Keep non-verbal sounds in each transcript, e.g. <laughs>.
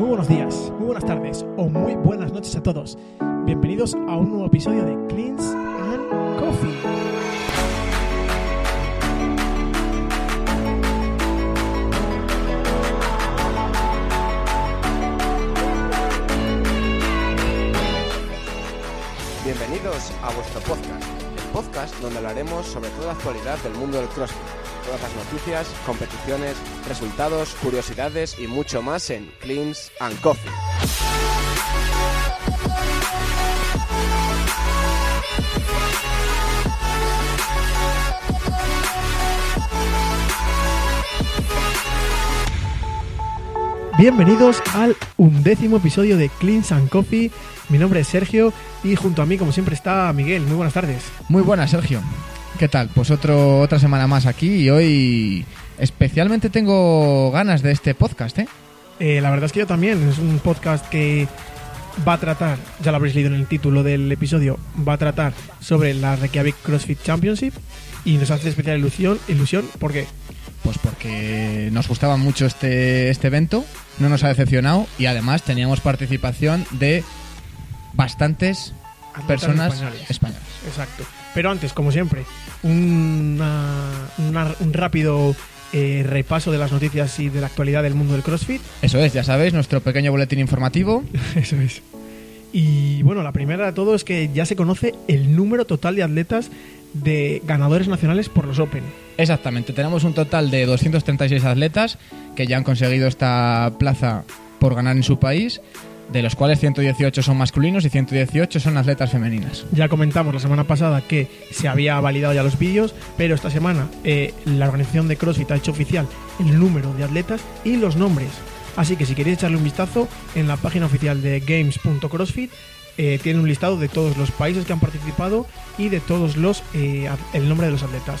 Muy buenos días, muy buenas tardes o muy buenas noches a todos. Bienvenidos a un nuevo episodio de Cleans and Coffee. Bienvenidos a vuestro podcast, podcast donde hablaremos sobre toda la actualidad del mundo del CrossFit, todas las noticias, competiciones, resultados, curiosidades y mucho más en Cleans and Coffee. Bienvenidos al undécimo episodio de Cleans and Coffee. Mi nombre es Sergio y junto a mí, como siempre, está Miguel. Muy buenas tardes. Muy buenas, Sergio. ¿Qué tal? Pues otro, otra semana más aquí y hoy especialmente tengo ganas de este podcast, ¿eh? Eh, la verdad es que yo también. Es un podcast que va a tratar, ya lo habréis leído en el título del episodio, va a tratar sobre la Reykjavik CrossFit Championship y nos hace especial ilusión, ilusión porque Pues porque nos gustaba mucho este, este evento, no nos ha decepcionado y además teníamos participación de bastantes Atletas personas españoles. españolas. Exacto. Pero antes, como siempre, una- una- un rápido eh, repaso de las noticias y de la actualidad del mundo del CrossFit. Eso es, ya sabéis, nuestro pequeño boletín informativo. <laughs> Eso es. Y bueno, la primera de todo es que ya se conoce el número total de atletas de ganadores nacionales por los Open. Exactamente, tenemos un total de 236 atletas que ya han conseguido esta plaza por ganar en su país, de los cuales 118 son masculinos y 118 son atletas femeninas. Ya comentamos la semana pasada que se había validado ya los vídeos, pero esta semana eh, la organización de CrossFit ha hecho oficial el número de atletas y los nombres. Así que si queréis echarle un vistazo, en la página oficial de games.crossfit eh, tiene un listado de todos los países que han participado y de todos los eh, el nombre de los atletas.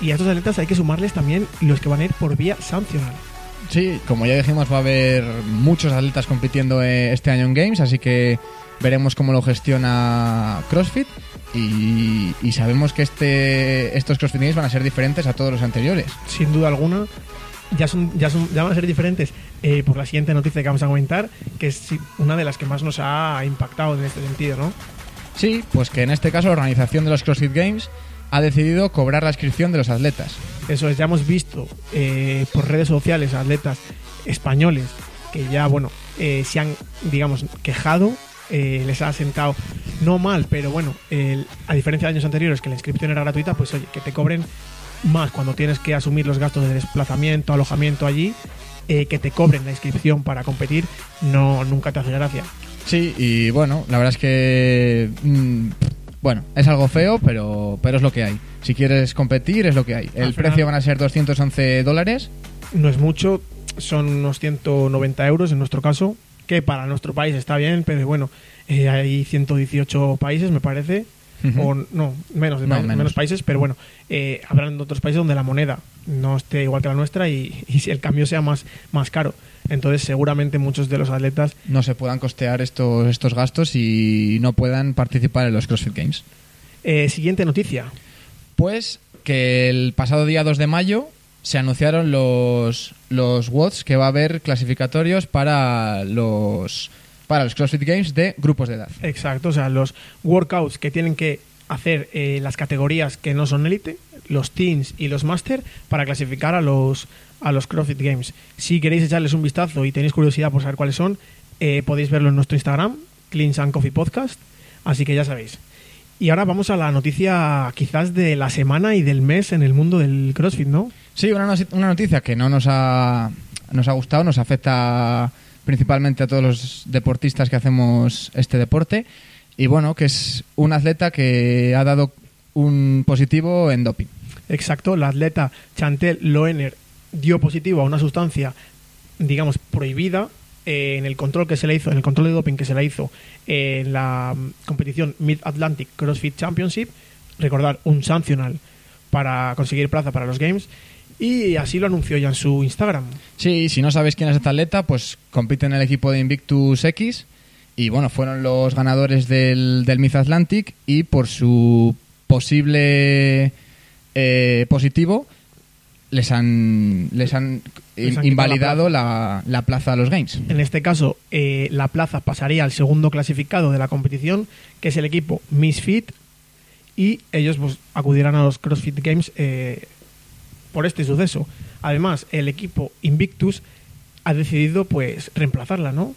Y a estos atletas hay que sumarles también los que van a ir por vía sancional. Sí, como ya dijimos, va a haber muchos atletas compitiendo eh, este año en Games, así que veremos cómo lo gestiona CrossFit y, y sabemos que este, estos CrossFit Games van a ser diferentes a todos los anteriores. sin duda alguna, ya, son, ya, son, ya van a ser diferentes eh, por la siguiente noticia que vamos a comentar, que es una de las que más nos ha impactado en este sentido, ¿no? Sí, pues que en este caso la organización de los CrossFit Games ha decidido cobrar la inscripción de los atletas. Eso es, ya hemos visto eh, por redes sociales atletas españoles que ya, bueno, eh, se han, digamos, quejado, eh, les ha sentado no mal, pero bueno, a diferencia de años anteriores que la inscripción era gratuita, pues oye, que te cobren más cuando tienes que asumir los gastos de desplazamiento, alojamiento allí, eh, que te cobren la inscripción para competir, no nunca te hace gracia. Sí, y bueno, la verdad es que. mm, bueno, es algo feo, pero, pero es lo que hay. Si quieres competir, es lo que hay. El Al final- precio van a ser 211 dólares. no es mucho, son unos 190 euros en nuestro caso, que para nuestro país está bien, pero bueno, eh, hay 118 países, me parece, O no, menos, de No, menos. menos países, pero bueno, eh, habrán otros países donde la moneda no esté igual que la nuestra y, <laughs> y si el cambio sea más, más caro. Entonces, seguramente muchos de los atletas No se puedan costear estos, estos gastos y no puedan participar en los CrossFit Games. Eh, siguiente noticia. Pues que el pasado día 2 de mayo se anunciaron los, los WODs que va a haber clasificatorios para los, para los CrossFit Games de grupos de edad. Exacto, o sea, los workouts que tienen que hacer eh, las categorías que no son élite, los teens y los master, para clasificar a los, a los CrossFit Games. Si queréis echarles un vistazo y tenéis curiosidad por saber cuáles son, eh, podéis verlo en nuestro Instagram, Cleans and Coffee Podcast, así que ya sabéis. Y ahora vamos a la noticia quizás de la semana y del mes en el mundo del CrossFit, ¿no? Sí, una, una noticia que no nos ha, nos ha gustado, nos afecta principalmente a todos los deportistas que hacemos este deporte. Y bueno, que es un atleta que ha dado un positivo en doping. Exacto, la atleta Chantel Loener dio positivo a una sustancia, digamos, prohibida eh, en el control que se le hizo, en el control de doping que se le hizo en la mm, competición Mid Atlantic CrossFit Championship, recordar un sancional para conseguir plaza para los Games, y así lo anunció ya en su Instagram. Sí, si no sabes quién es este atleta, pues compite en el equipo de Invictus X y bueno, fueron los ganadores del, del Miss Atlantic y por su posible eh, positivo les han, les han, Les invalidado la, la plaza a los Games. En este caso, eh, la plaza pasaría al segundo clasificado de la competición, que es el equipo Misfit, y ellos pues, acudirán a los CrossFit Games eh, por este suceso. Además, el equipo Invictus ha decidido pues reemplazarla, ¿no?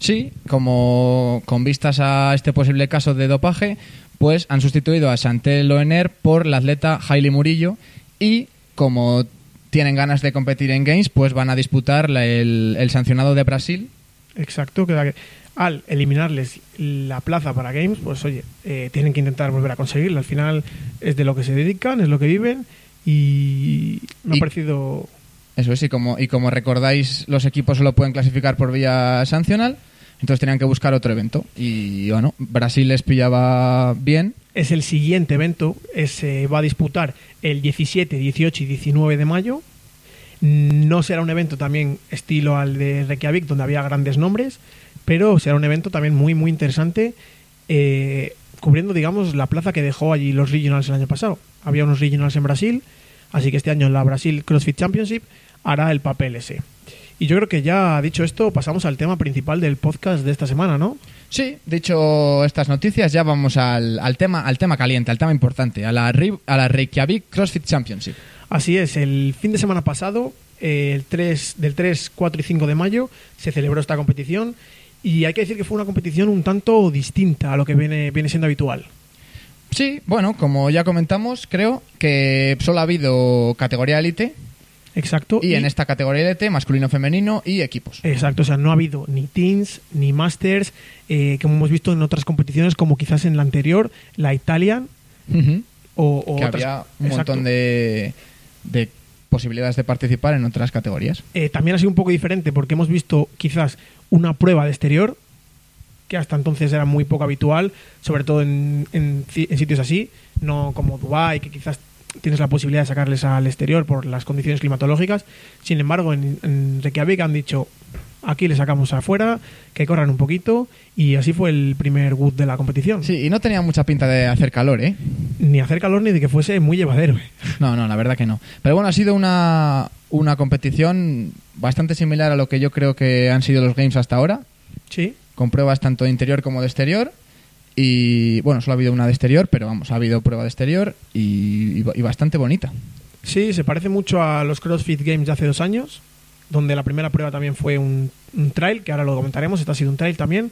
Sí, como con vistas a este posible caso de dopaje, pues han sustituido a Chantel Loener por la atleta Hailey Murillo y como tienen ganas de competir en Games, pues van a disputar la- el, el sancionado de Brasil. Exacto, que, que al eliminarles la plaza para Games, pues oye, eh, tienen que intentar volver a conseguirla. Al final es de lo que se dedican, es lo que viven, y me Y- ha parecido Eso es, y como, y como recordáis, los equipos solo pueden clasificar por vía sancional, entonces tenían que buscar otro evento. Y bueno, Brasil les pillaba bien. es el siguiente evento, eh, se va a disputar el 17, 18 y 19 de mayo. No será un evento también estilo al de Reykjavik, donde había grandes nombres, pero será un evento también muy, muy interesante, eh, cubriendo, digamos, la plaza que dejó allí los regionals el año pasado. Había unos regionals en Brasil, así que este año la Brasil CrossFit Championship hará el papel ese. Y yo creo que ya dicho esto, pasamos al tema principal del podcast de esta semana, ¿no? Sí, dicho estas noticias, ya vamos al, al tema, al tema caliente, al tema importante, a la, a la Reykjavik CrossFit Championship. Así es, el fin de semana pasado, eh, el 3, del 3, 4 y 5 de mayo, se celebró esta competición y hay que decir que fue una competición un tanto distinta a lo que viene, viene siendo habitual. Sí, bueno, como ya comentamos, creo que solo ha habido categoría élite Exacto. y en esta categoría élite masculino, femenino y equipos. Exacto, o sea, no ha habido ni teens ni masters, eh, como hemos visto en otras competiciones, como quizás en la anterior, la Italian o, o que otras- había un Exacto. montón de, de posibilidades de participar en otras categorías. Eh, también ha sido un poco diferente porque hemos visto quizás una prueba de exterior que hasta entonces era muy poco habitual, sobre todo en, en ci- en sitios así, no como Dubai que quizás tienes la posibilidad de sacarles al exterior por las condiciones climatológicas. Sin embargo, en, en Reykjavik han dicho, aquí le sacamos afuera, que corran un poquito, y así fue el primer wood de la competición. Sí, y no tenía mucha pinta de hacer calor, ¿eh? Ni hacer calor ni de que fuese muy llevadero. <laughs> No, no, la verdad que no. Pero bueno, ha sido una, una competición bastante similar a lo que yo creo que han sido los Games hasta ahora, Sí, con pruebas tanto de interior como de exterior. Y bueno, solo ha habido una de exterior, pero vamos, ha habido prueba de exterior y, y ba- y bastante bonita. Sí, se parece mucho a los CrossFit Games de hace dos años, donde la primera prueba también fue un, un trail, que ahora lo comentaremos, este ha sido un trail también.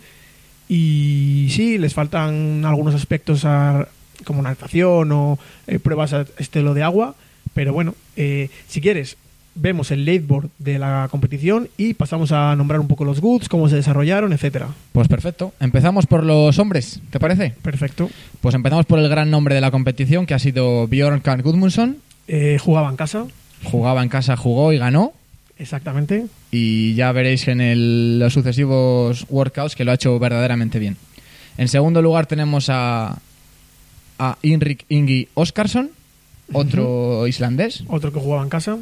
Y sí, les faltan algunos aspectos a- como natación o eh, pruebas a estilo de agua, pero bueno, eh, si quieres, vemos el leadboard de la competición y pasamos a nombrar un poco los goods, cómo se desarrollaron, etcétera. Pues perfecto. Empezamos por los hombres, ¿te parece? Perfecto. Pues empezamos por el gran nombre de la competición, que ha sido Bjorn Karl Gudmundsson. Eh, jugaba en casa, Jugaba en casa, jugó y ganó. exactamente. y ya veréis en el- los sucesivos workouts que lo ha hecho verdaderamente bien. En segundo lugar tenemos a, a Inrik Ingi Oskarsson, otro islandés. Otro que jugaba en casa.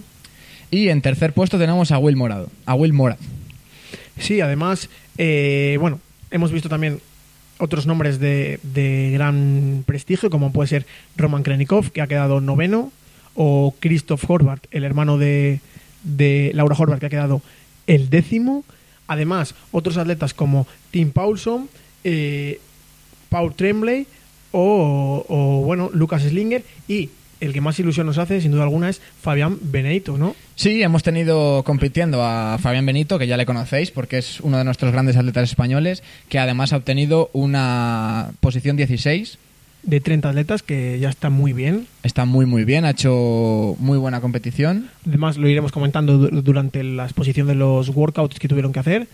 Y en tercer puesto tenemos a Will Morado, a Will Morad. Sí, además, eh, bueno, hemos visto también otros nombres de, de gran prestigio, como puede ser Roman Krenikov, que ha quedado noveno, o Christoph Horvath, el hermano de, de Laura Horvath, que ha quedado el décimo. Además, otros atletas como Tim Paulson, eh, Paul Tremblay o, o, bueno, Lucas Slinger y el que más ilusión nos hace, sin duda alguna, es Fabián Benedito, ¿no? Sí, hemos tenido compitiendo a Fabián Benito, que ya le conocéis porque es uno de nuestros grandes atletas españoles, que además ha obtenido una posición 16 De 30 atletas, que ya está muy bien. Está muy muy bien, ha hecho muy buena competición. Además, lo iremos comentando du- durante la exposición de los workouts que tuvieron que hacer.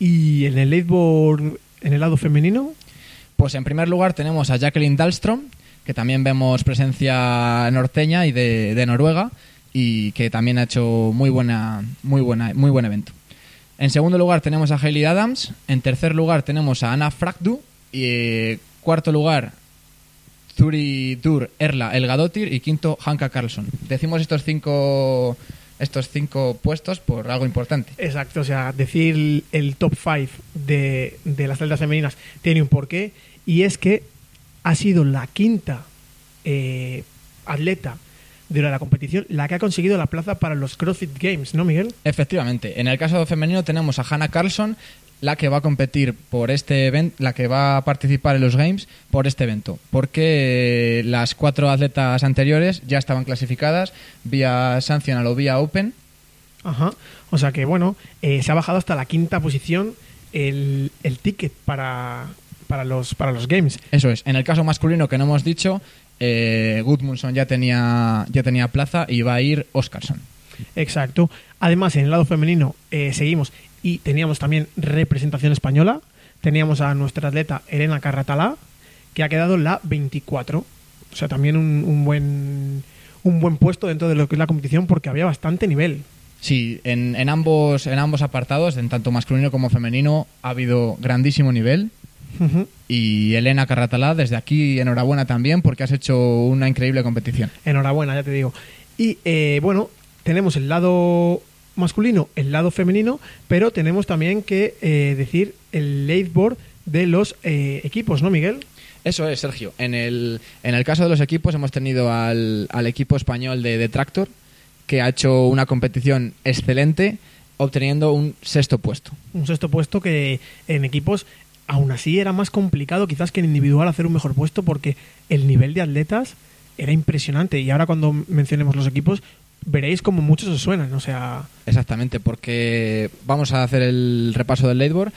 Y en el en el lado femenino, Pues en primer lugar tenemos a Jacqueline Dahlström, que también vemos presencia norteña y de, Noruega, y que también ha hecho muy buena, muy buena, muy buen evento. En segundo lugar tenemos a Hayley Adams, en tercer lugar tenemos a Ana Fragdu y eh, cuarto lugar Zuri Dur Erla Elgadotir y quinto Hanka Carlson. Decimos estos cinco estos cinco puestos por algo importante. Exacto, o sea, decir el top 5 de, de las atletas femeninas tiene un porqué y es que ha sido la quinta eh, atleta de la competición la que ha conseguido la plaza para los CrossFit Games, ¿no, Miguel? Efectivamente. En el caso femenino tenemos a Hannah Carlson, la que va a competir por este evento, la que va a participar en los Games por este evento, porque las cuatro atletas anteriores ya estaban clasificadas vía Sanctional o vía Open. Ajá. O sea que, bueno, eh, se ha bajado hasta la quinta posición el, el ticket para, para, los, para los Games. Eso es. En el caso masculino que no hemos dicho, eh, Gudmundsson ya tenía, ya tenía plaza y va a ir Oscarson. Exacto. Además, en el lado femenino eh, seguimos y teníamos también representación española. Teníamos a nuestra atleta Elena Carratalá, que ha quedado la 24. O sea, también un, un buen un buen puesto dentro de lo que es la competición porque había bastante nivel. Sí, en, en ambos, en ambos apartados, en tanto masculino como femenino, ha habido grandísimo nivel. Y Elena Carratalá, desde aquí enhorabuena también porque has hecho una increíble competición. Enhorabuena, ya te digo. Y eh, bueno, tenemos el lado masculino, el lado femenino, pero tenemos también que eh, decir el leaderboard de los eh, equipos, ¿no, Miguel? Eso es, Sergio. En el, en el caso de los equipos hemos tenido al, al equipo español de, de Tractor, que ha hecho una competición excelente, obteniendo un sexto puesto. Un sexto puesto que en equipos aún así era más complicado quizás que en individual hacer un mejor puesto porque el nivel de atletas era impresionante y ahora cuando mencionemos los equipos veréis como muchos os suenan, o sea, Exactamente, porque vamos a hacer el repaso del leaderboard.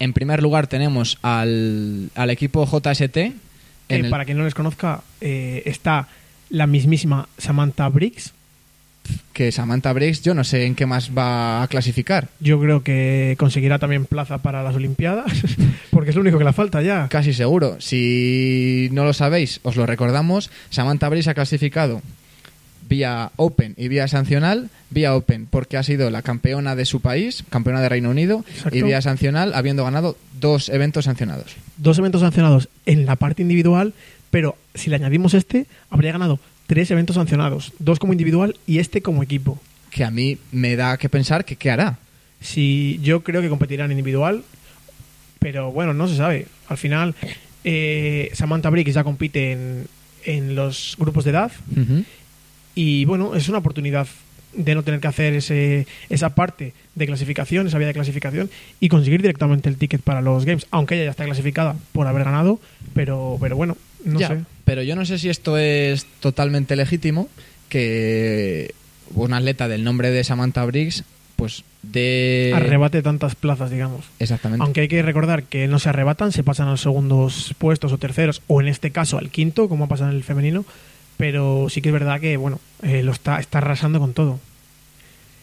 En primer lugar tenemos al, al equipo JST. que en el- para quien no les conozca eh, está la mismísima Samantha Briggs, que Samantha Briggs, yo no sé en qué más va a clasificar. yo creo que conseguirá también plaza para las Olimpiadas <laughs> porque es lo único que le falta ya. Casi seguro. Si no lo sabéis, os lo recordamos. Samantha Briggs ha clasificado vía Open y vía sancional. Vía Open porque ha sido la campeona de su país, campeona de Reino Unido, Exacto. y vía sancional habiendo ganado dos eventos sancionados. Dos eventos sancionados en la parte individual, pero si le añadimos este, habría ganado tres eventos sancionados, dos como individual y este como equipo. Que a mí me da que pensar que qué hará. Si yo creo que competirán individual, pero bueno, no se sabe. Al final, eh, Samantha Briggs ya compite en, en los grupos de edad y bueno, es una oportunidad de no tener que hacer ese, esa parte de clasificación, esa vía de clasificación y conseguir directamente el ticket para los games, aunque ella ya está clasificada por haber ganado, pero, pero bueno, no Ya, sé. Pero yo no sé si esto es totalmente legítimo que un atleta del nombre de Samantha Briggs, pues de... Arrebate tantas plazas, digamos. Exactamente. Aunque hay que recordar que no se arrebatan, se pasan a los segundos puestos o terceros, o en este caso al quinto, como ha pasado en el femenino. Pero sí que es verdad que, bueno, eh, lo está, está arrasando con todo.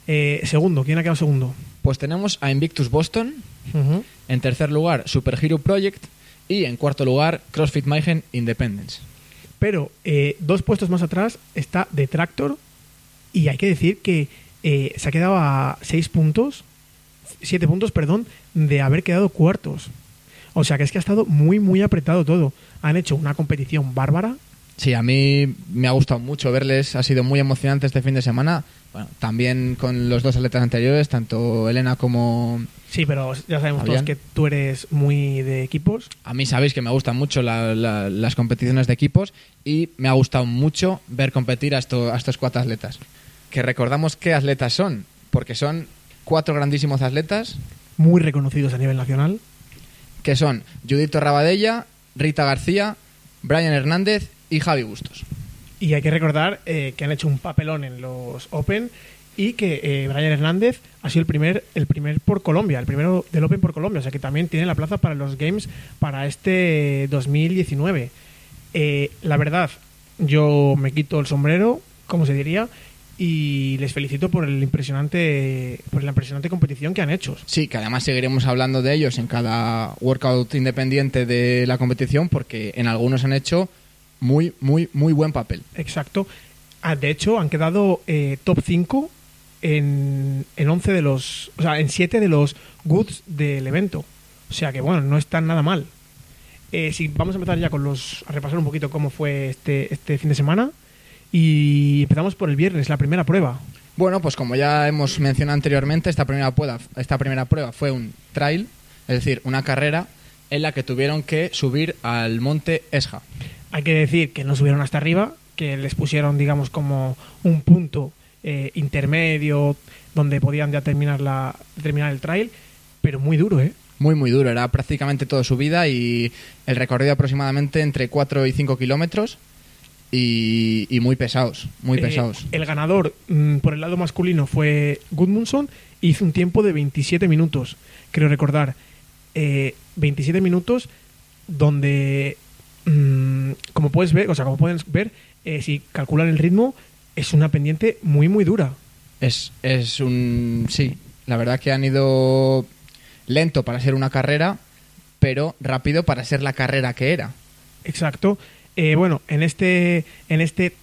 Eh, segundo, ¿quién ha quedado segundo? Pues tenemos a Invictus Boston, en tercer lugar Super Hero Project y en cuarto lugar CrossFit Mayhem Independence. Pero eh, dos puestos más atrás está Detractor y hay que decir que eh, se ha quedado a seis puntos, siete puntos, perdón, de haber quedado cuartos. O sea que es que ha estado muy, muy apretado todo. Han hecho una competición bárbara. Sí, a mí me ha gustado mucho verles, ha sido muy emocionante este fin de semana. Bueno, también con los dos atletas anteriores, tanto Elena como... Sí, pero ya sabemos Fabián. todos que tú eres muy de equipos. A mí sabéis que me gustan mucho la- la- las competiciones de equipos y me ha gustado mucho ver competir a, esto- a estos cuatro atletas. Que recordamos qué atletas son, porque son cuatro grandísimos atletas muy reconocidos a nivel nacional. que son Judith Rabadella, Rita García, Brian Hernández y Javi Bustos. Y hay que recordar eh, que han hecho un papelón en los Open y que eh, Brian Hernández ha sido el primer, el primer por Colombia, el primero del Open por Colombia. O sea que también tiene la plaza para los Games para este 2019. Eh, la verdad, yo me quito el sombrero, como se diría, y les felicito por el impresionante, por la impresionante competición que han hecho. Sí, que además seguiremos hablando de ellos en cada workout independiente de la competición porque en algunos han hecho muy, muy, muy buen papel. Exacto. Ah, de hecho, han quedado eh, top 5 en, en 11 de los. O sea, en 7 de los goods del evento. O sea que, bueno, no están nada mal. Eh, si vamos a empezar ya con los. a repasar un poquito cómo fue este, este fin de semana. Y empezamos por el viernes, la primera prueba. Bueno, pues como ya hemos mencionado anteriormente, esta primera prueba, esta primera prueba fue un trail, es decir, una carrera en la que tuvieron que subir al monte Esja. Hay que decir que no subieron hasta arriba, que les pusieron, digamos, como un punto eh, intermedio donde podían ya terminar, la, terminar el trail, pero muy duro, ¿eh? Muy, muy duro. Era prácticamente toda subida y el recorrido aproximadamente entre 4 y 5 kilómetros y, y muy pesados, muy Eh, pesados. El ganador mm, por el lado masculino fue Gudmundsson y hizo un tiempo de 27 minutos, creo recordar. Eh, 27 minutos donde, mm, como puedes ver, o sea, como pueden ver, eh, si calculan el ritmo, es una pendiente muy, muy dura. Es, es un... Sí, la verdad que han ido lento para ser una carrera, pero rápido para ser la carrera que era. Exacto. Eh, bueno, en este, en este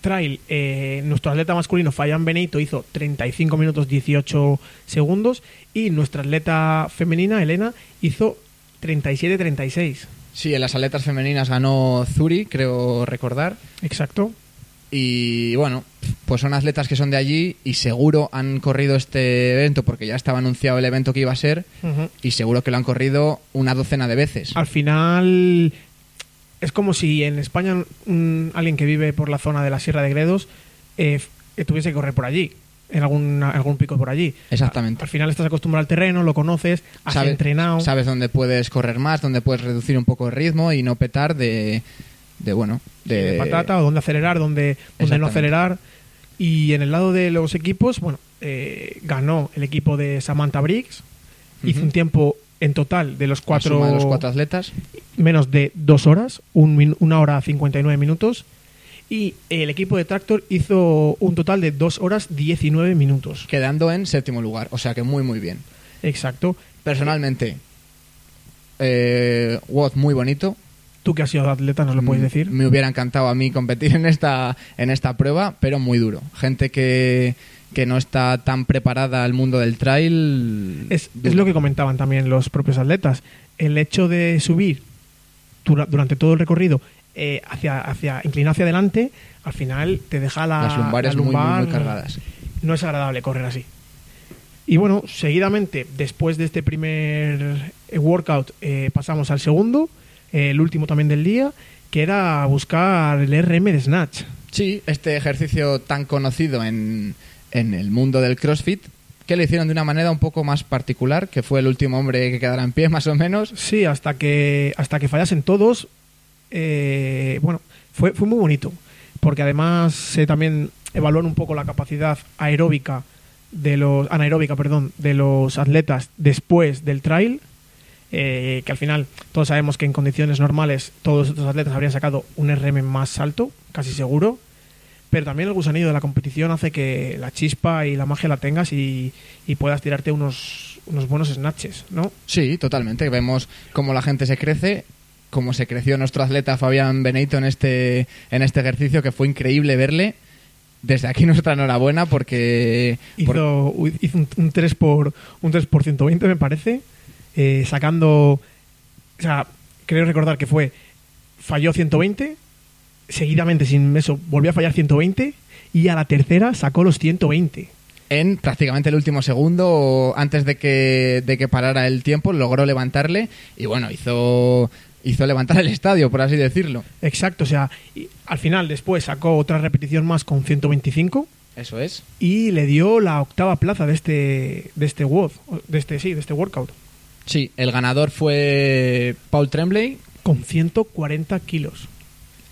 trail, eh, nuestro atleta masculino, Fayan Benito, hizo 35 minutos 18 segundos y nuestra atleta femenina, Elena, hizo 37-36. Sí, en las atletas femeninas ganó Zuri, creo recordar. Exacto. Y bueno, pues son atletas que son de allí y seguro han corrido este evento porque ya estaba anunciado el evento que iba a ser y seguro que lo han corrido una docena de veces. Al final, es como si en España alguien que vive por la zona de la Sierra de Gredos eh, tuviese que correr por allí, en algún, algún pico por allí. Exactamente. Al final estás acostumbrado al terreno, lo conoces, has entrenado. Sabes dónde puedes correr más, dónde puedes reducir un poco el ritmo y no petar de, de bueno, de, de patata o dónde acelerar, dónde, dónde no acelerar. Y en el lado de los equipos, bueno, eh, ganó el equipo de Samantha Briggs. Hizo un tiempo en total de los cuatro, de los cuatro atletas. menos de dos horas, un min- una hora 59 minutos. Y el equipo de Tractor hizo un total de dos horas 19 minutos. quedando en séptimo lugar. O sea que muy, muy bien. Exacto. Personalmente, eh, WOD muy bonito. Tú que has sido atleta, nos lo puedes Mm, decir. Me hubiera encantado a mí competir en esta, en esta prueba, pero muy duro. Gente que, que no está tan preparada al mundo del trail. Es, es lo que comentaban también los propios atletas. El hecho de subir dura- durante todo el recorrido eh, hacia, hacia, inclinado hacia adelante, al final te deja la, Las lumbares la muy, muy, cargadas. No es agradable correr así. Y bueno, seguidamente, después de este primer eh, workout, eh, pasamos al segundo, eh, el último también del día, que era buscar el RM de Snatch. Sí, este ejercicio tan conocido en, en el mundo del CrossFit, que lo hicieron de una manera un poco más particular, que fue el último hombre que quedara en pie, <laughs> más o menos. Sí, hasta que, hasta que fallasen todos. Eh, bueno, fue, fue muy bonito. Porque además se también evaluaron un poco la capacidad aeróbica de los. anaeróbica, perdón, de los atletas después del trail. eh, que al final todos sabemos que en condiciones normales todos estos atletas habrían sacado un RM más alto, casi seguro. Pero también el gusanillo de la competición hace que la chispa y la magia la tengas y, y puedas tirarte unos, unos buenos snatches, ¿no? Sí, totalmente. Vemos cómo la gente se crece, cómo se creció nuestro atleta Fabián Benito en este, en este ejercicio, que fue increíble verle. Desde aquí nuestra enhorabuena porque... por- Hizo, hizo un, un 3 por un 3 por 120 me parece, eh, sacando, o sea, creo recordar que fue falló 120, seguidamente sin eso volvió a fallar 120 y a la tercera sacó los 120. en prácticamente el último segundo, antes de que, de que parara el tiempo, logró levantarle y bueno, hizo, hizo levantar el estadio, por así decirlo. Exacto, o sea, y al final después sacó otra repetición más con 125 Eso es. y le dio la octava plaza de este de este WOD, de este sí, de este workout Sí, el ganador fue Paul Tremblay. con 140 kilos.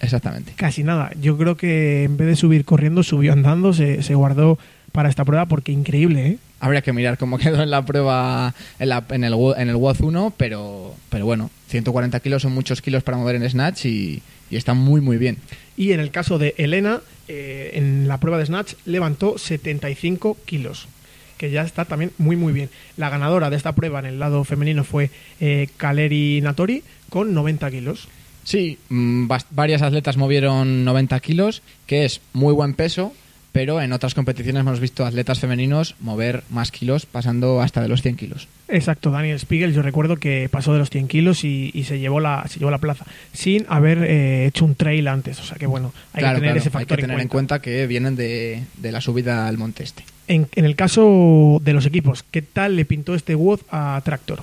Exactamente. Casi nada. Yo creo que en vez de subir corriendo, subió andando, se, se guardó para esta prueba porque increíble, ¿eh? Habría que mirar cómo <laughs> quedó en la prueba en, la- en el, en el WOZ 1, pero, pero bueno, 140 kilos son muchos kilos para mover en Snatch y, y está muy, muy bien. Y en el caso de Elena, eh, en la prueba de Snatch levantó 75 kilos, que ya está también muy, muy bien. La ganadora de esta prueba en el lado femenino fue eh, Kaleri Natori con 90 kilos. Sí, mm, varias atletas movieron 90 kilos, que es muy buen peso, pero en otras competiciones hemos visto atletas femeninos mover más kilos, pasando hasta de los 100 kilos. Exacto, Daniel Spiegel, yo recuerdo que pasó de los 100 kilos y, y se, llevó la, se llevó la plaza, sin haber eh, hecho un trail antes. O sea que bueno, hay claro, que tener claro, ese hay factor que tener en cuenta que vienen de, de la subida al monte este. En, en el caso de los equipos, ¿qué tal le pintó este WOD a Tractor?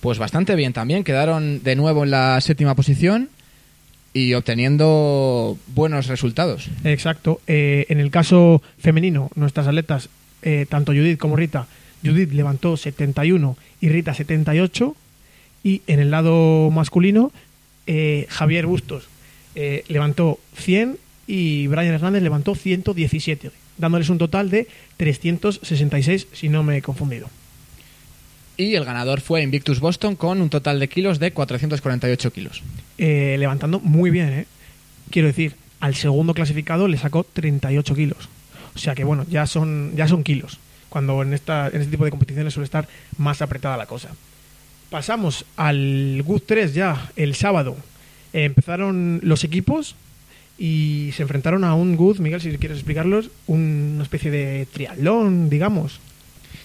Pues bastante bien también, quedaron de nuevo en la séptima posición y obteniendo buenos resultados. Exacto. Eh, en el caso femenino, nuestras atletas, eh, tanto Judith como Rita, Judith levantó 71 y Rita 78. Y en el lado masculino, eh, Javier Bustos eh, levantó 100 y Brian Hernández levantó 117, dándoles un total de 366, si no me he confundido. Y el ganador fue Invictus Boston con un total de kilos de 448 kilos. Eh, levantando muy bien, ¿eh? Quiero decir, al segundo clasificado le sacó 38 kilos. O sea que bueno, ya son, ya son kilos. Cuando en, esta, en este tipo de competiciones suele estar más apretada la cosa. Pasamos al GUT 3 ya, el sábado. Empezaron los equipos y se enfrentaron a un GUT, Miguel, si quieres explicarlos, un- una especie de triatlón, digamos.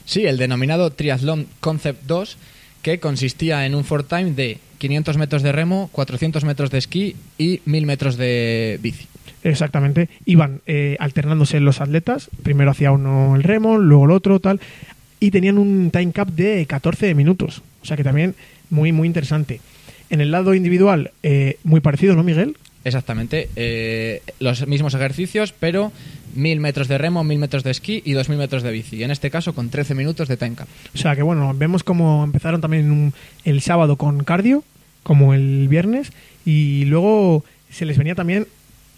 Sí, el denominado Triathlon Concept 2, que consistía en un four time de 500 metros de remo, 400 metros de esquí y 1000 metros de bici. Exactamente. Iban eh, alternándose los atletas. Primero hacía uno el remo, luego el otro, tal. Y tenían un time cap de 14 minutos. O sea que también muy, muy interesante. En el lado individual, eh, muy parecido, ¿no, Miguel? Exactamente, eh, los mismos ejercicios, pero 1000 metros de remo, 1000 metros de esquí y 2000 metros de bici. En este caso con 13 minutos de time cap. O sea que bueno, vemos cómo empezaron también un- el sábado con cardio, como el viernes, y luego se les venía también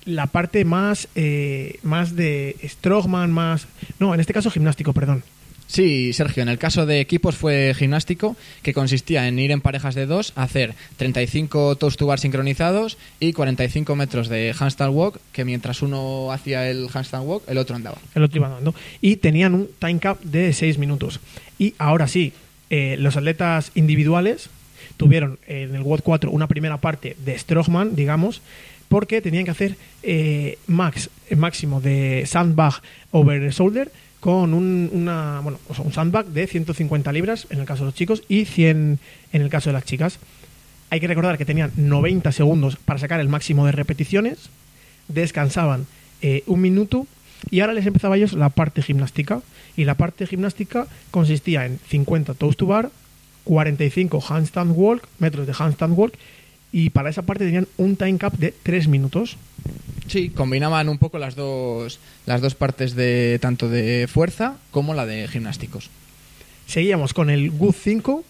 la parte más, eh, más de strongman, más... No, en este caso gimnástico, perdón. Sí, Sergio, en el caso de equipos fue gimnástico, que consistía en ir en parejas de dos, hacer 35 toast to bar sincronizados y 45 metros de handstand walk, que mientras uno hacía el handstand walk, el otro andaba. el otro iba dando. Y tenían un time cap de 6 minutos. Y ahora sí, eh, los atletas individuales tuvieron en el WOD 4 una primera parte de Strongman, digamos, porque tenían que hacer eh, max, máximo de sandbag over shoulder con un, una, bueno, un sandbag de 150 libras en el caso de los chicos y 100 en el caso de las chicas. Hay que recordar que tenían 90 segundos para sacar el máximo de repeticiones, descansaban eh, un minuto y ahora les empezaba a ellos la parte gimnástica. Y la parte gimnástica consistía en 50 toast to bar, 45 handstand walk, metros de handstand walk, y para esa parte tenían un time cap de 3 minutos. Sí, combinaban un poco las dos, las dos partes de tanto de fuerza como la de gimnásticos. Seguíamos con el GUT 5.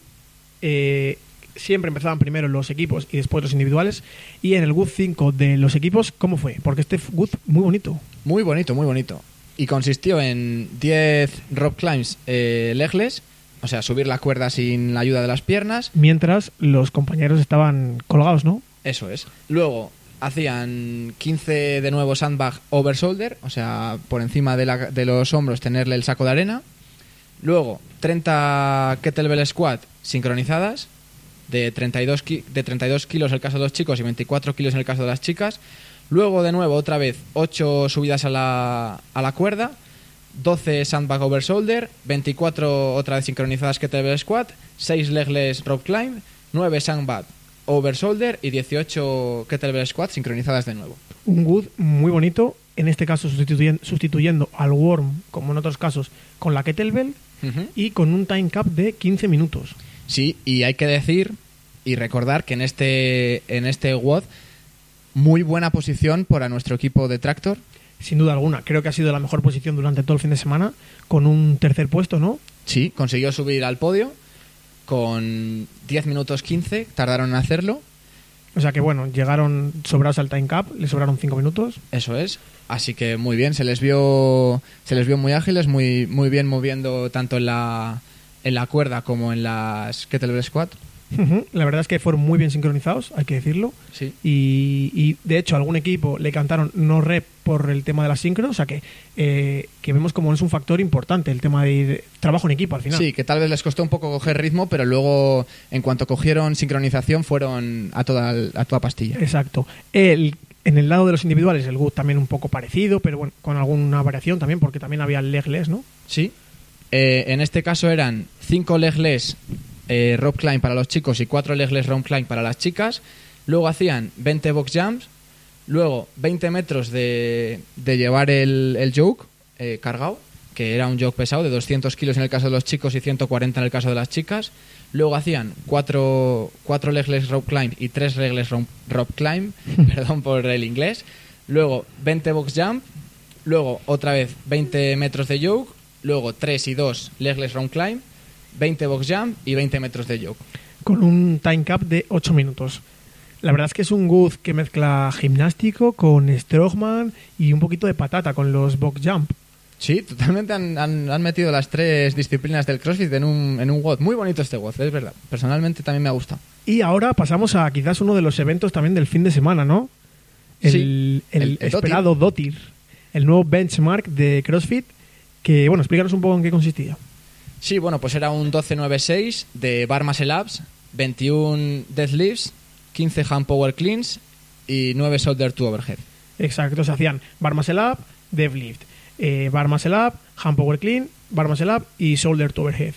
eh, siempre empezaban primero los equipos y después los individuales. Y en el GUT 5 de los equipos, ¿cómo fue? Porque este GUT muy bonito. Muy bonito, muy bonito. Y consistió en 10 rope climbs eh, legless, o sea, subir la cuerda sin la ayuda de las piernas. Mientras los compañeros estaban colgados, ¿no? Eso es. Luego hacían 15 de nuevo sandbag over shoulder, o sea, por encima de, la- de los hombros tenerle el saco de arena. Luego 30 kettlebell squat sincronizadas, de 32, ki- de 32 kilos en el caso de los chicos y 24 kilos en el caso de las chicas. Luego de nuevo otra vez 8 subidas a la, a la cuerda, 12 sandbag over shoulder, 24 otra vez sincronizadas kettlebell squat, 6 legless rope climb, 9 sandbag over shoulder y 18 kettlebell squat sincronizadas de nuevo. un good muy bonito, en este caso sustituyen- sustituyendo al worm, como en otros casos, con la kettlebell y con un time cap de 15 minutos. Sí, y hay que decir y recordar que en este en este WOD muy buena posición para nuestro equipo de Tractor. Sin duda alguna, creo que ha sido la mejor posición durante todo el fin de semana, con un tercer puesto, ¿no? Sí, consiguió subir al podio con 10 minutos 15, tardaron en hacerlo, O sea que bueno, llegaron sobrados al time cap, le sobraron 5 minutos. eso es. Así que muy bien, se les vio se les vio muy ágiles, muy muy bien moviendo tanto en la en la cuerda como en las kettlebell squat. La verdad es que fueron muy bien sincronizados, hay que decirlo. Sí. Y, y, de hecho, algún equipo le cantaron no rep por el tema de la sincro, o sea que, eh, que vemos como es un factor importante el tema de, de trabajo en equipo al final. Sí, que tal vez les costó un poco coger ritmo, pero luego, en cuanto cogieron sincronización, fueron a toda, a toda pastilla. Exacto. El, en el lado de los individuales, el GUT también un poco parecido, pero bueno, con alguna variación también, porque también había legless, ¿no? Sí. Eh, en este caso eran 5 legless eh, rope climb para los chicos y 4 legless rope climb para las chicas. Luego hacían 20 box jumps. Luego 20 metros de, de llevar el, el yoke eh, cargado, que era un yoke pesado de 200 kilos en el caso de los chicos y 140 en el caso de las chicas. Luego hacían 4 cuatro legless rope climb y 3 legless rope, rope climb, <laughs> perdón por el inglés. Luego 20 box jump. Luego otra vez 20 metros de yoke. Luego 3 y 2 legless rope climb. 20 box jump y 20 metros de yoke. Con un time cap de 8 minutos. La verdad es que es un GUT que mezcla gimnástico con strongman y un poquito de patata con los box jump. Sí, totalmente han, han- han metido las tres disciplinas del CrossFit en un, en un WOD. Muy bonito este WOD, es verdad. Personalmente también me ha gustado. Y ahora pasamos a quizás uno de los eventos también del fin de semana, ¿no? El, Sí, el el- el esperado Dotir, el nuevo benchmark de CrossFit, que bueno, explícanos un poco en qué consistía. Sí, bueno, pues era un 12-9-6 de bar muscle ups, 21 deadlifts, 15 hand power cleans y 9 shoulder to overhead. Exacto, se hacían bar muscle up, deadlift, eh, bar muscle up, hand power clean, bar muscle up y shoulder to overhead.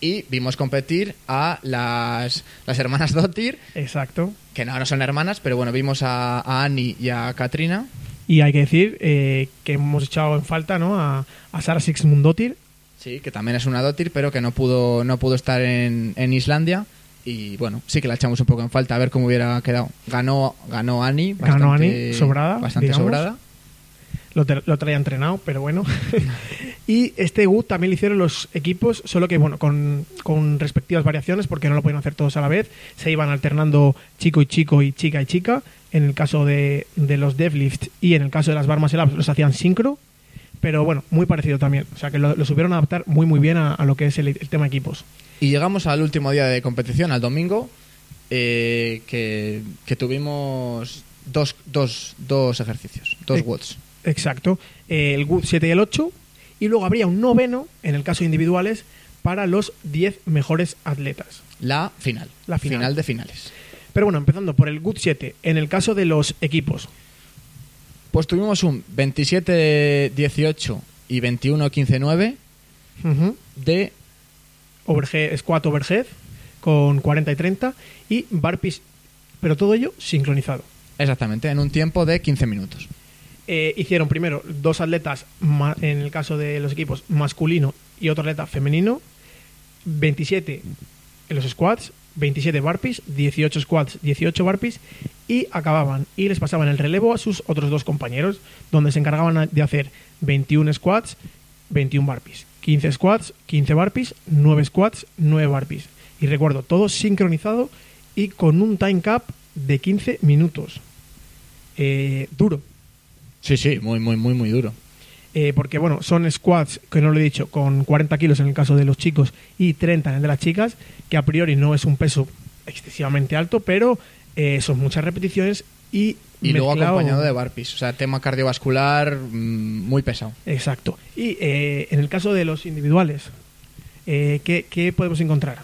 Y vimos competir a las, las hermanas Dottir, Exacto. que no, no son hermanas, pero bueno, vimos a, a Annie y a Katrina. Y hay que decir eh, que hemos echado en falta ¿no? a, a Sara Sixmundotir, Sí, que también es una Dottir, pero que no pudo, no pudo estar en, en Islandia. Y bueno, sí que la echamos un poco en falta a ver cómo hubiera quedado. Ganó, ganó Annie. Ganó bastante- Annie, sobrada, Bastante digamos. sobrada. lo, tra- lo traía entrenado, pero bueno. <laughs> y este GUT también lo hicieron los equipos, solo que bueno, con, con respectivas variaciones, porque no lo podían hacer todos a la vez. Se iban alternando chico y chico y chica y chica. En el caso de, de los deadlift y en el caso de las bar muscle ups los hacían sincro. Pero bueno, muy parecido también. O sea que lo, lo supieron adaptar muy muy bien a, a lo que es el, el tema equipos. Y llegamos al último día de competición, al domingo, eh, que, que tuvimos dos, dos, dos ejercicios, dos Eh, watts. Exacto. Eh, el GUT 7 y el 8. Y luego habría un noveno, en el caso de individuales, para los 10 mejores atletas. La final. La final. de finales. Pero bueno, empezando por el GUT 7, en el caso de los equipos. Pues tuvimos un 27-18 y 21-15-9 Ujú. de Overhead, squat overhead con 40 y 30 y burpees, pero todo ello sincronizado. Exactamente, en un tiempo de 15 minutos. Eh, hicieron primero dos atletas, en el caso de los equipos masculino y otro atleta femenino, 27 en los squats, 27 burpees, 18 squats, 18 burpees y acababan y les pasaban el relevo a sus otros dos compañeros, donde se encargaban de hacer 21 squats, 21 burpees, 15 squats, 15 burpees, 9 squats, 9 burpees. Y recuerdo, todo sincronizado y con un time cap de 15 minutos. Eh, duro, Sí, sí, muy, muy, muy, muy duro. Eh, porque bueno, son squats, que no lo he dicho, con 40 kilos en el caso de los chicos y 30 en el de las chicas, que a priori no es un peso excesivamente alto, pero eh, son muchas repeticiones y... Y luego acompañado de burpees. O sea, tema cardiovascular mm, muy pesado. Exacto. Y eh, en el caso de los individuales, eh, ¿qué, qué podemos encontrar?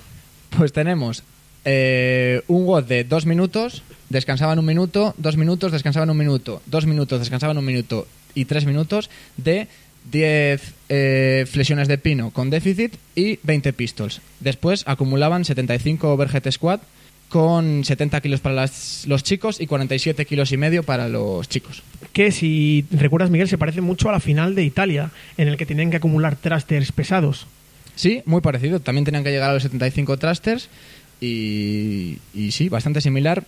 Pues tenemos eh, un WOD de dos minutos, descansaban un minuto, dos minutos, descansaban un minuto, dos minutos, descansaban un minuto y tres minutos de 10 eh, flexiones de pino con déficit y 20 pistols. Después acumulaban 75 overhead squat con 70 kilos para las- los chicos y 47 kilos y medio para los chicos. Que si recuerdas, Miguel, se parece mucho a la final de Italia, en el que tenían que acumular trasters pesados. Sí, muy parecido. También tenían que llegar a los 75 thrusters y, y sí, bastante similar.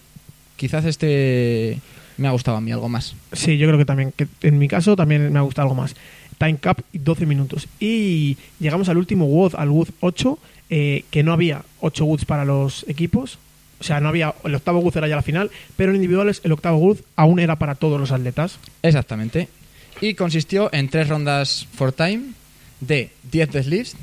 Quizás este me ha gustado a mí algo más. Sí, yo creo que también, que en mi caso también me ha gustado algo más. Time cap 12 minutos. Y llegamos al último WOD, al WOD 8, eh, que no había 8 WODs para los equipos. O sea, no había, el octavo WOD era ya la final, pero en individuales el octavo WOD aún era para todos los atletas. Exactamente. Y consistió en tres rondas for time de 10 deadlifts,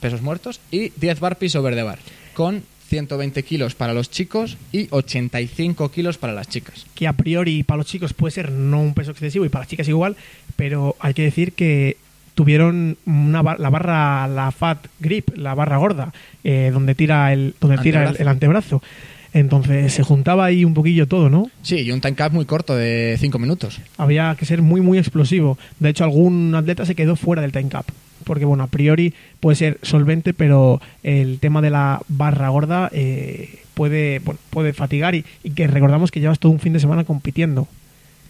pesos muertos, y 10 burpees over the bar, con 120 kilos para los chicos y 85 kilos para las chicas. que a priori para los chicos puede ser no un peso excesivo y para las chicas igual, pero hay que decir que tuvieron una bar- la barra, la fat grip, la barra gorda, eh, donde tira el, donde tira el, Antebrazo. el antebrazo. Entonces se juntaba ahí un poquillo todo, ¿no? Sí, y un time cap muy corto de 5 minutos. Había que ser muy, muy explosivo. De hecho, algún atleta se quedó fuera del time cap. Porque, bueno, a priori puede ser solvente, pero el tema de la barra gorda eh, puede, bueno, puede fatigar y, y que recordamos que llevas todo un fin de semana compitiendo.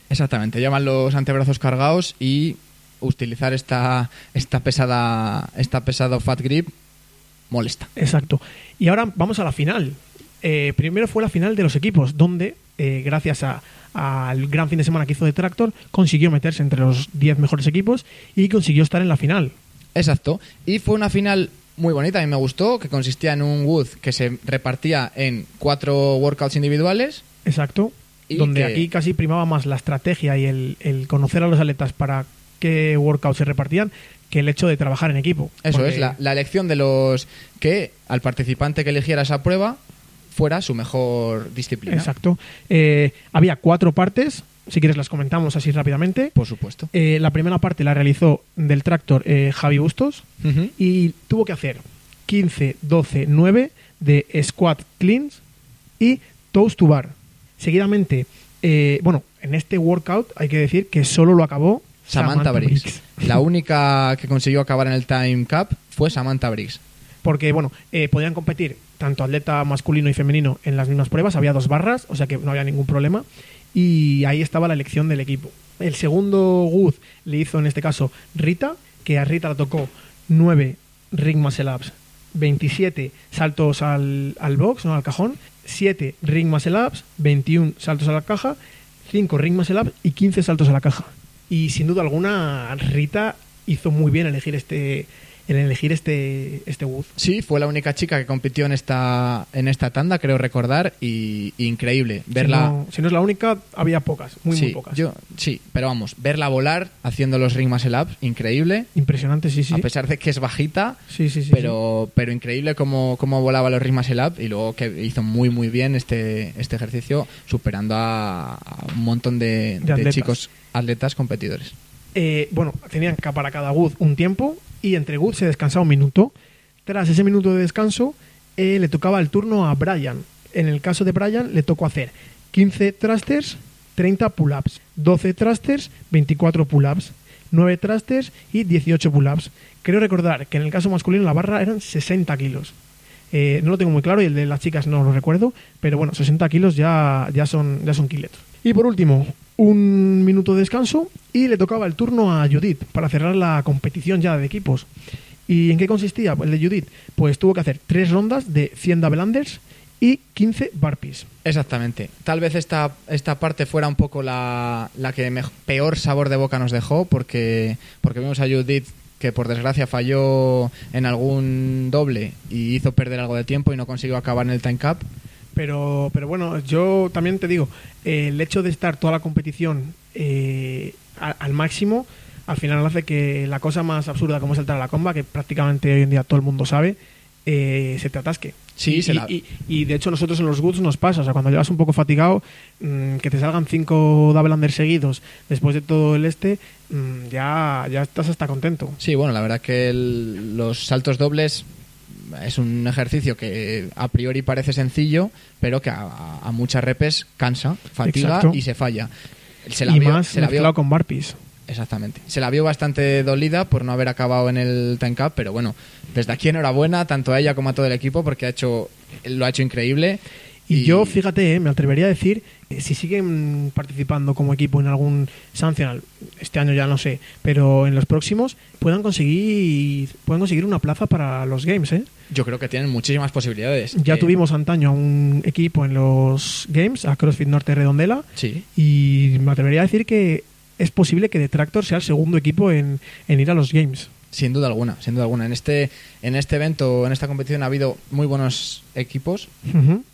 Exactamente, llevan los antebrazos cargados y utilizar esta, esta pesada esta pesado fat grip molesta. Exacto. Y ahora vamos a la final. Eh, primero fue la final de los equipos, donde, eh, gracias a- al gran fin de semana que hizo de Tractor, consiguió meterse entre los 10 mejores equipos y consiguió estar en la final. Exacto. Y fue una final muy bonita, a mí me gustó, que consistía en un wood que se repartía en cuatro workouts individuales. Exacto. Y donde que- aquí casi primaba más la estrategia y el, el conocer a los atletas para qué workouts se repartían que el hecho de trabajar en equipo. Eso Porque- es, la, la elección de los que al participante que eligiera esa prueba fuera su mejor disciplina. Exacto. Eh, había cuatro partes, si quieres las comentamos así rápidamente. Por supuesto. Eh, la primera parte la realizó del Tractor eh, Javi Bustos. Y tuvo que hacer 15, 12, 9 de squat cleans y toes to bar. Seguidamente, eh, bueno, en este workout hay que decir que solo lo acabó Samantha, Briggs. La <laughs> única que consiguió acabar en el time cap fue Samantha Briggs. Porque, bueno, eh, podían competir tanto atleta masculino y femenino en las mismas pruebas, había dos barras, o sea que no había ningún problema. Y ahí estaba la elección del equipo. El segundo Wood le hizo en este caso Rita, que a Rita le tocó 9 ring muscle ups, 27 saltos al, al box, no al cajón, 7 ring muscle ups, 21 saltos a la caja, 5 ring muscle ups y 15 saltos a la caja. Y sin duda alguna, Rita hizo muy bien elegir este, en elegir este, este Wood. Sí, fue la única chica que compitió en esta, en esta tanda, creo recordar, y, y increíble. Verla. Si no, si no es la única, había pocas, muy, sí, muy pocas. yo- sí, pero vamos, verla volar haciendo los ring muscle ups, increíble. Impresionante, sí, sí. A pesar de que es bajita, Sí, sí, sí. pero, pero increíble cómo, cómo volaba los ring muscle up y luego que hizo muy muy bien este, este ejercicio, superando a, a un montón de, de atletas. chicos atletas competidores. Eh, bueno, tenían que para cada Wood un tiempo y entre se descansaba un minuto. Tras ese minuto de descanso, eh, le tocaba el turno a Brian. En el caso de Brian, le tocó hacer 15 thrusters, 30 pull-ups, 12 thrusters, 24 pull-ups, 9 thrusters y 18 pull-ups. Creo recordar que en el caso masculino la barra eran 60 kilos. Eh, no lo tengo muy claro y el de las chicas no lo recuerdo, pero bueno, 60 kilos ya, ya son, ya son kilos. Y por último, un minuto de descanso y le tocaba el turno a Judith para cerrar la competición ya de equipos. ¿Y en qué consistía el de Judith? Pues tuvo que hacer tres rondas de 100 double y 15 burpees. Exactamente. Tal vez esta, esta parte fuera un poco la, la que peor sabor de boca nos dejó, porque, porque vimos a Judith que por desgracia falló en algún doble y hizo perder algo de tiempo y no consiguió acabar en el time cap. Pero, pero bueno, yo también te digo, eh, el hecho de estar toda la competición eh, al máximo, al final hace que la cosa más absurda como es saltar a la comba, que prácticamente hoy en día todo el mundo sabe, eh, se te atasque. Sí, y, se la- y, y de hecho nosotros en los goods nos pasa, o sea, cuando llevas un poco fatigado, mm, que te salgan cinco double under seguidos después de todo el este, mm, ya, ya estás hasta contento. Sí, bueno, la verdad que el- los saltos dobles es un ejercicio que a priori parece sencillo, pero que a, a muchas repes cansa, fatiga Exacto. y se falla. Se la y vio- más se la vio- con burpees. Exactamente. Se la vio bastante dolida por no haber acabado en el time cap, pero bueno, desde aquí enhorabuena tanto a ella como a todo el equipo porque ha hecho lo ha hecho increíble. Y, yo, fíjate, eh, me atrevería a decir, eh, si siguen participando como equipo en algún Sancional, este año ya no sé, pero en los próximos, puedan conseguir, puedan conseguir una plaza para los Games, ¿eh? yo creo que tienen muchísimas posibilidades. Ya Eh, tuvimos antaño a un equipo en los Games, a CrossFit Norte Redondela, Sí. y me atrevería a decir que es posible que Detractor sea el segundo equipo en, en ir a los Games. Sin duda alguna, sin duda alguna. En este, en este evento, en esta competición ha habido muy buenos equipos.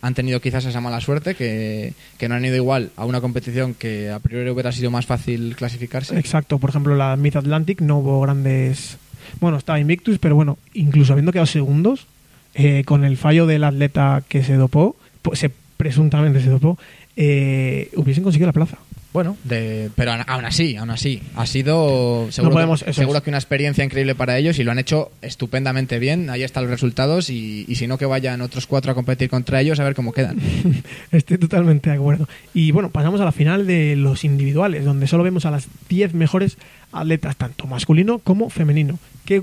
Han tenido quizás esa mala suerte que, que no han ido igual a una competición que a priori hubiera sido más fácil clasificarse. Exacto, por ejemplo, la Mid Atlantic no hubo grandes. Bueno, estaba Invictus, pero bueno, incluso habiendo quedado segundos, eh, con el fallo del atleta que se dopó, pues se presuntamente se dopó, eh, hubiesen conseguido la plaza. Bueno, de, pero aún así, aún así, ha sido seguro, podemos- que, seguro es. que una experiencia increíble para ellos y lo han hecho estupendamente bien. Ahí están los resultados y, y si no que vayan otros cuatro a competir contra ellos a ver cómo quedan. <laughs> Estoy totalmente de acuerdo. Y bueno, pasamos a la final de los individuales, donde solo vemos a las 10 mejores atletas, tanto masculino como femenino. ¿Qué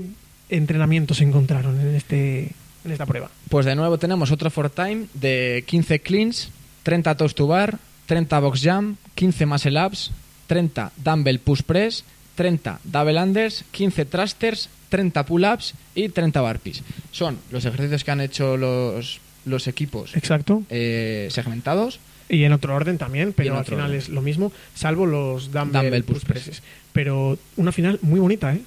entrenamientos encontraron en, este, en esta prueba? Pues de nuevo tenemos otro for time de 15 cleans, 30 toes to bar, 30 box jump, 15 muscle ups, 30 dumbbell push press, 30 double unders, 15 thrusters, 30 pull ups y 30 burpees. Son los ejercicios que han hecho los, los equipos Exacto. eh, segmentados. Y en otro orden también, pero al final orden. es lo mismo, salvo los dumbbell, Dumbbell push push presses. Pero una final muy bonita, ¿eh?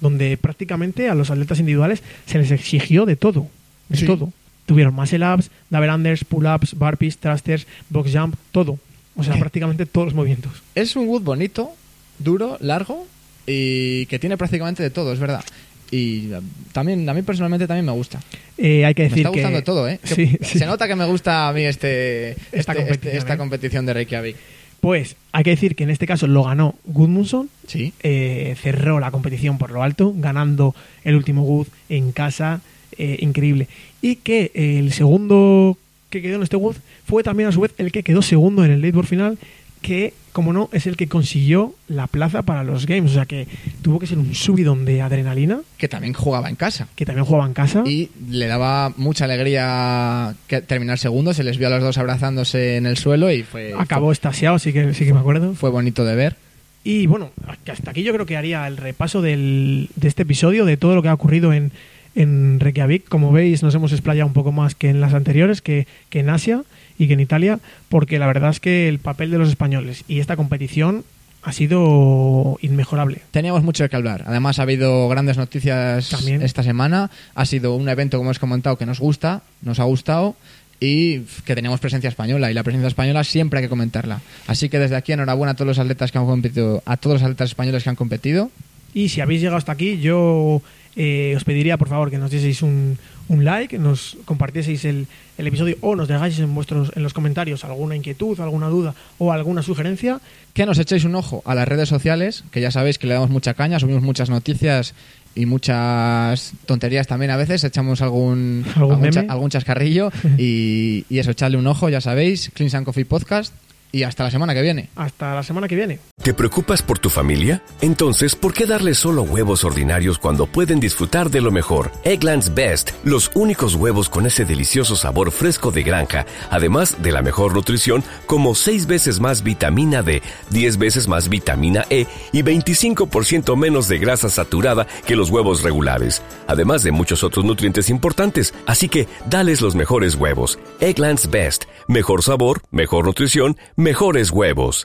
Donde prácticamente a los atletas individuales se les exigió de todo. De Sí. todo. Tuvieron muscle ups, double unders, pull ups, burpees, thrusters, box jump, todo. O sea, prácticamente todos los movimientos. Es un wood bonito, duro, largo y que tiene prácticamente de todo, es verdad. Y eh, también, a mí personalmente también me gusta. Eh, hay que Me decir está gustando que... todo, ¿eh? <laughs> Que Sí, sí. Se nota que me gusta a mí este, Esta este- competición, este- esta ¿eh? competición de Reykjavik. Pues hay que decir que en este caso lo ganó Gudmundsson. Sí. eh, cerró la competición por lo alto, ganando el último Good en casa. Eh, increíble. Y que eh, el segundo que quedó en este Good fue también a su vez el que quedó segundo en el leaderboard final, que, como no, es el que consiguió la plaza para los Games. O sea que tuvo que ser un subidón de adrenalina, Que también jugaba en casa. que también jugaba en casa. Y le daba mucha alegría que terminar segundo. Se les vio a los dos abrazándose en el suelo y fue, Acabó estasiado, sí que, sí que me acuerdo. fue, fue bonito de ver. Y bueno, hasta aquí yo creo que haría el repaso del, de este episodio, de todo lo que ha ocurrido en, en Reykjavik. Como veis, nos hemos explayado un poco más que en las anteriores, que, que en Asia y que en Italia, porque la verdad es que el papel de los españoles y esta competición ha sido inmejorable. Teníamos mucho que hablar. Además, ha habido grandes noticias También. esta semana. Ha sido un evento, como hemos comentado, que nos gusta, nos ha gustado y que teníamos presencia española. Y la presencia española siempre hay que comentarla. Así que desde aquí, enhorabuena a todos los atletas que han competido, a todos los atletas españoles que han competido. Y si habéis llegado hasta aquí, yo eh, os pediría por favor que nos dieseis un, un like, nos compartieseis el, el episodio o nos dejáis en, vuestros, en los comentarios alguna inquietud, alguna duda o alguna sugerencia. Que nos echéis un ojo a las redes sociales, que ya sabéis que le damos mucha caña, subimos muchas noticias y muchas tonterías también a veces, echamos algún, ¿Algún cha- meme? algún chascarrillo <laughs> y, y eso, echarle un ojo, ya sabéis, Clean and Coffee Podcast y hasta la semana que viene. Hasta la semana que viene. ¿Te preocupas por tu familia? Entonces, ¿por qué darles solo huevos ordinarios cuando pueden disfrutar de lo mejor? Eggland's Best, los únicos huevos con ese delicioso sabor fresco de granja, además de la mejor nutrición, como 6 veces más vitamina D, 10 veces más vitamina E y 25% menos de grasa saturada que los huevos regulares, además de muchos otros nutrientes importantes. Así que, dales los mejores huevos. Eggland's Best, mejor sabor, mejor nutrición, mejores huevos.